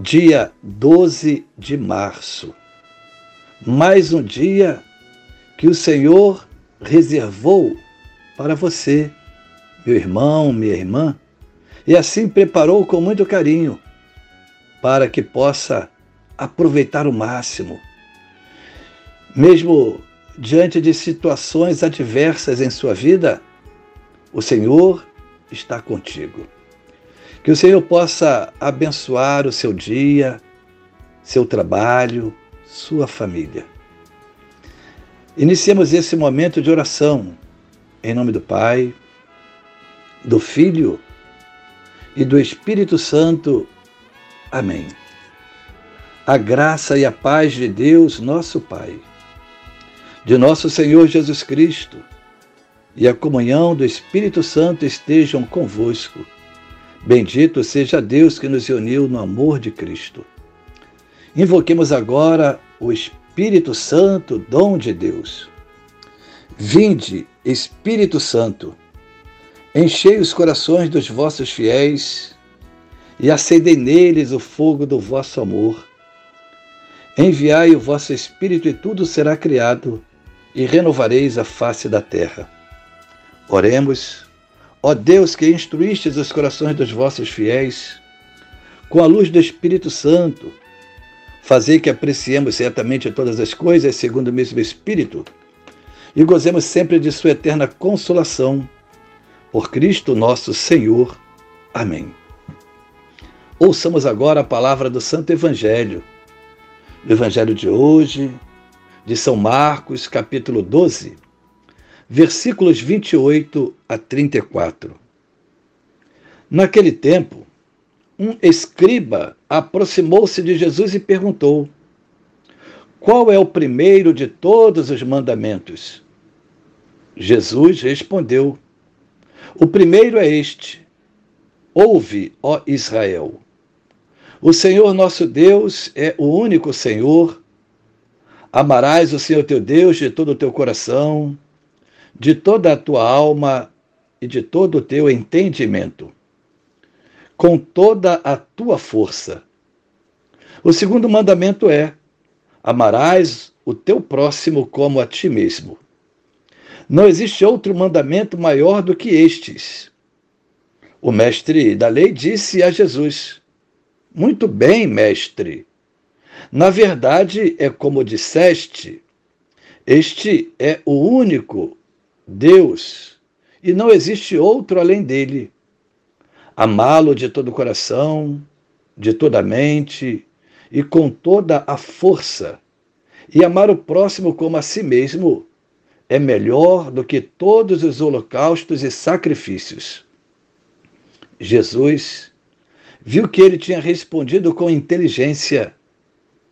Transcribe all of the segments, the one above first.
dia 12 de março. Mais um dia que o Senhor reservou para você, meu irmão, minha irmã, e assim preparou com muito carinho para que possa aproveitar o máximo. Mesmo diante de situações adversas em sua vida, o Senhor está contigo. Que o Senhor possa abençoar o seu dia, seu trabalho, sua família. Iniciemos esse momento de oração em nome do Pai, do Filho e do Espírito Santo. Amém. A graça e a paz de Deus, nosso Pai, de nosso Senhor Jesus Cristo e a comunhão do Espírito Santo estejam convosco Bendito seja Deus que nos uniu no amor de Cristo. Invoquemos agora o Espírito Santo, dom de Deus. Vinde, Espírito Santo, enchei os corações dos vossos fiéis e acendei neles o fogo do vosso amor. Enviai o vosso Espírito e tudo será criado, e renovareis a face da terra. Oremos. Ó Deus que instruístes os corações dos vossos fiéis, com a luz do Espírito Santo, fazei que apreciemos certamente todas as coisas segundo o mesmo Espírito e gozemos sempre de Sua eterna consolação. Por Cristo nosso Senhor. Amém. Ouçamos agora a palavra do Santo Evangelho. O Evangelho de hoje, de São Marcos, capítulo 12 versículos 28 a 34. Naquele tempo, um escriba aproximou-se de Jesus e perguntou: Qual é o primeiro de todos os mandamentos? Jesus respondeu: O primeiro é este: Ouve, ó Israel. O Senhor nosso Deus é o único Senhor. Amarás o Senhor teu Deus de todo o teu coração, de toda a tua alma e de todo o teu entendimento, com toda a tua força. O segundo mandamento é: amarás o teu próximo como a ti mesmo. Não existe outro mandamento maior do que estes. O mestre da lei disse a Jesus: Muito bem, mestre. Na verdade, é como disseste, este é o único Deus, e não existe outro além dele. Amá-lo de todo o coração, de toda a mente e com toda a força, e amar o próximo como a si mesmo, é melhor do que todos os holocaustos e sacrifícios. Jesus viu que ele tinha respondido com inteligência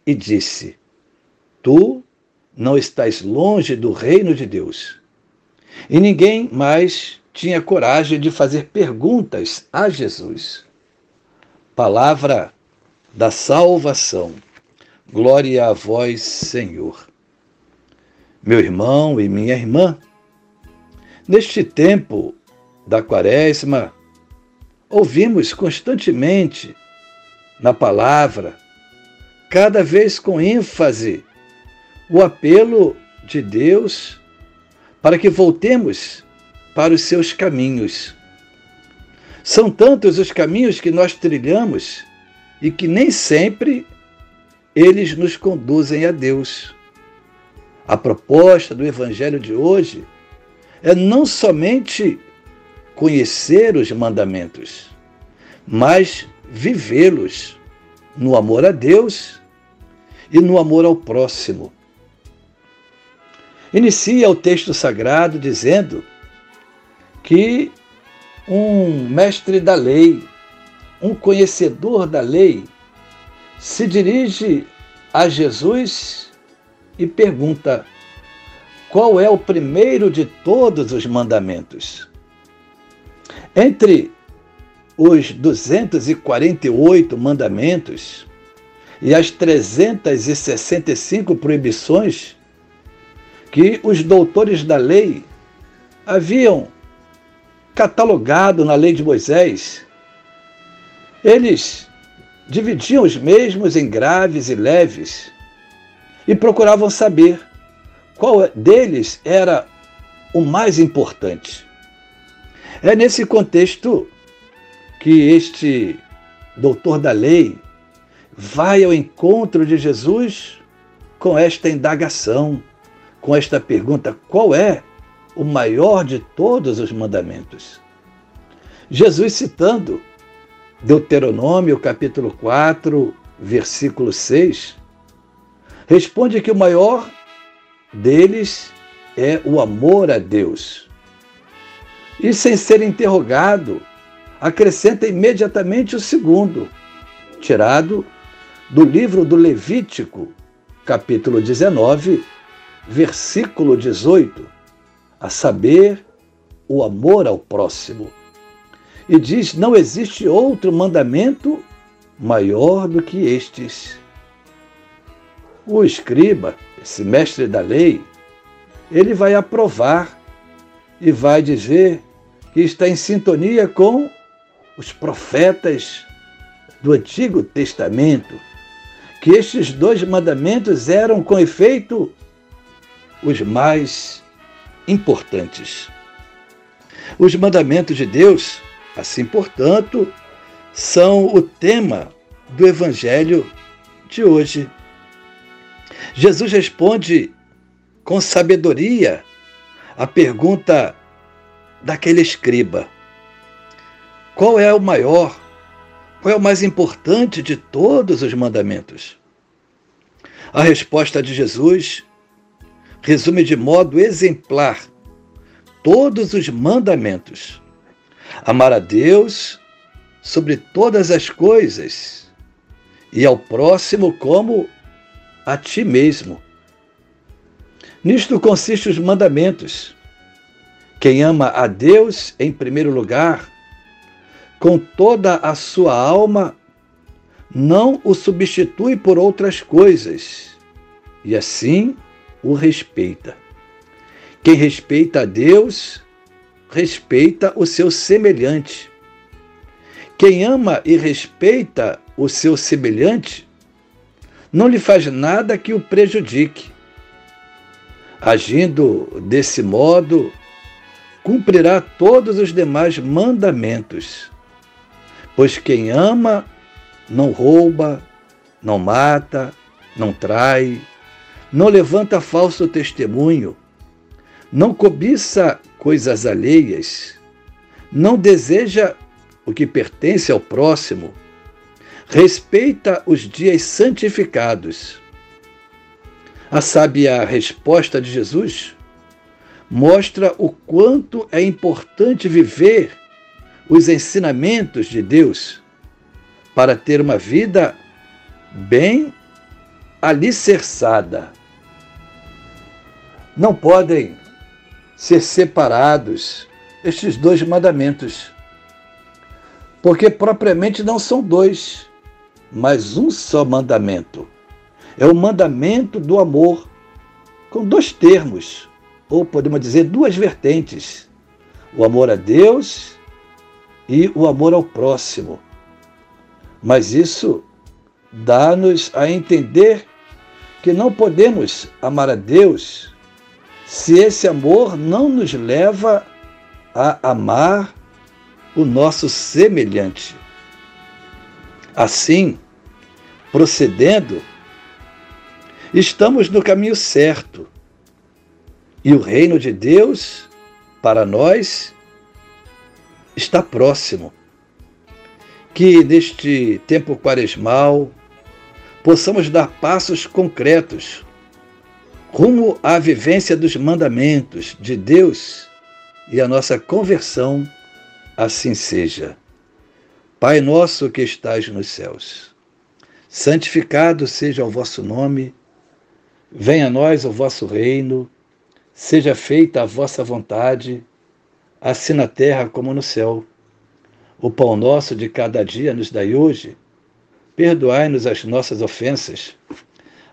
e disse: Tu não estás longe do reino de Deus. E ninguém mais tinha coragem de fazer perguntas a Jesus. Palavra da salvação. Glória a vós, Senhor. Meu irmão e minha irmã, neste tempo da Quaresma, ouvimos constantemente na palavra, cada vez com ênfase, o apelo de Deus para que voltemos para os seus caminhos. São tantos os caminhos que nós trilhamos e que nem sempre eles nos conduzem a Deus. A proposta do Evangelho de hoje é não somente conhecer os mandamentos, mas vivê-los no amor a Deus e no amor ao próximo. Inicia o texto sagrado dizendo que um mestre da lei, um conhecedor da lei, se dirige a Jesus e pergunta: qual é o primeiro de todos os mandamentos? Entre os 248 mandamentos e as 365 proibições que os doutores da lei haviam catalogado na lei de Moisés, eles dividiam os mesmos em graves e leves e procuravam saber qual deles era o mais importante. É nesse contexto que este doutor da lei vai ao encontro de Jesus com esta indagação, com esta pergunta: qual é o maior de todos os mandamentos? Jesus citando Deuteronômio capítulo 4, versículo 6, responde que o maior deles é o amor a Deus. E sem ser interrogado, acrescenta imediatamente o segundo, tirado do livro do Levítico, capítulo 19, versículo 18, a saber, o amor ao próximo e diz: Não existe outro mandamento maior do que estes. O escriba, esse mestre da lei, ele vai aprovar e vai dizer que está em sintonia com os profetas do Antigo Testamento, que estes dois mandamentos eram, com efeito, os mais importantes. Os mandamentos de Deus Assim, portanto, são o tema do Evangelho de hoje. Jesus responde com sabedoria a pergunta daquele escriba: qual é o maior, qual é o mais importante de todos os mandamentos? A resposta de Jesus resume de modo exemplar todos os mandamentos amar a Deus sobre todas as coisas e ao próximo como a ti mesmo. Nisto consistem os mandamentos. Quem ama a Deus em primeiro lugar, com toda a sua alma, não o substitui por outras coisas, e assim o respeita. Quem respeita a Deus, respeita o seu semelhante. Quem ama e respeita o seu semelhante não lhe faz nada que o prejudique. Agindo desse modo, cumprirá todos os demais mandamentos. Pois quem ama não rouba, não mata, não trai, não levanta falso testemunho, não cobiça coisas alheias, não deseja o que pertence ao próximo, respeita os dias santificados. A sábia resposta de Jesus mostra o quanto é importante viver os ensinamentos de Deus para ter uma vida bem alicerçada. Não podem ser separados estes dois mandamentos. Porque propriamente não são dois, mas um só mandamento. É o mandamento do amor, com dois termos, ou podemos dizer duas vertentes: o amor a Deus e o amor ao próximo. Mas isso dá-nos a entender que não podemos amar a Deus se esse amor não nos leva a amar o nosso semelhante. Assim, procedendo, estamos no caminho certo e o reino de Deus, para nós, está próximo. Que neste tempo quaresmal possamos dar passos concretos rumo à vivência dos mandamentos de Deus e a nossa conversão, assim seja. Pai nosso que estás nos céus santificado seja o vosso nome, venha a nós o vosso reino, seja feita a vossa vontade, assim na terra como no céu. O pão nosso de cada dia nos dai hoje, perdoai-nos as nossas ofensas,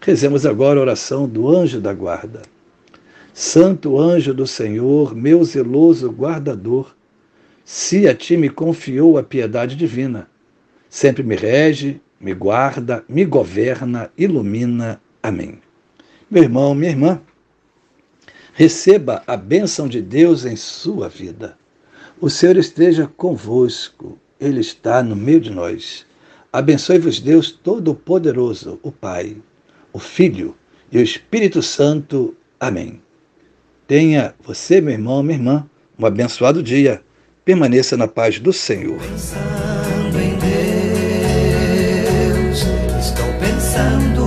Rezemos agora a oração do anjo da guarda. Santo anjo do Senhor, meu zeloso guardador, se a ti me confiou a piedade divina, sempre me rege, me guarda, me governa, ilumina. Amém. Meu irmão, minha irmã, receba a bênção de Deus em sua vida. O Senhor esteja convosco, Ele está no meio de nós. Abençoe-vos, Deus Todo-Poderoso, o Pai, o Filho e o Espírito Santo. Amém. Tenha você, meu irmão, minha irmã, um abençoado dia. Permaneça na paz do Senhor. Pensando em Deus, estou pensando.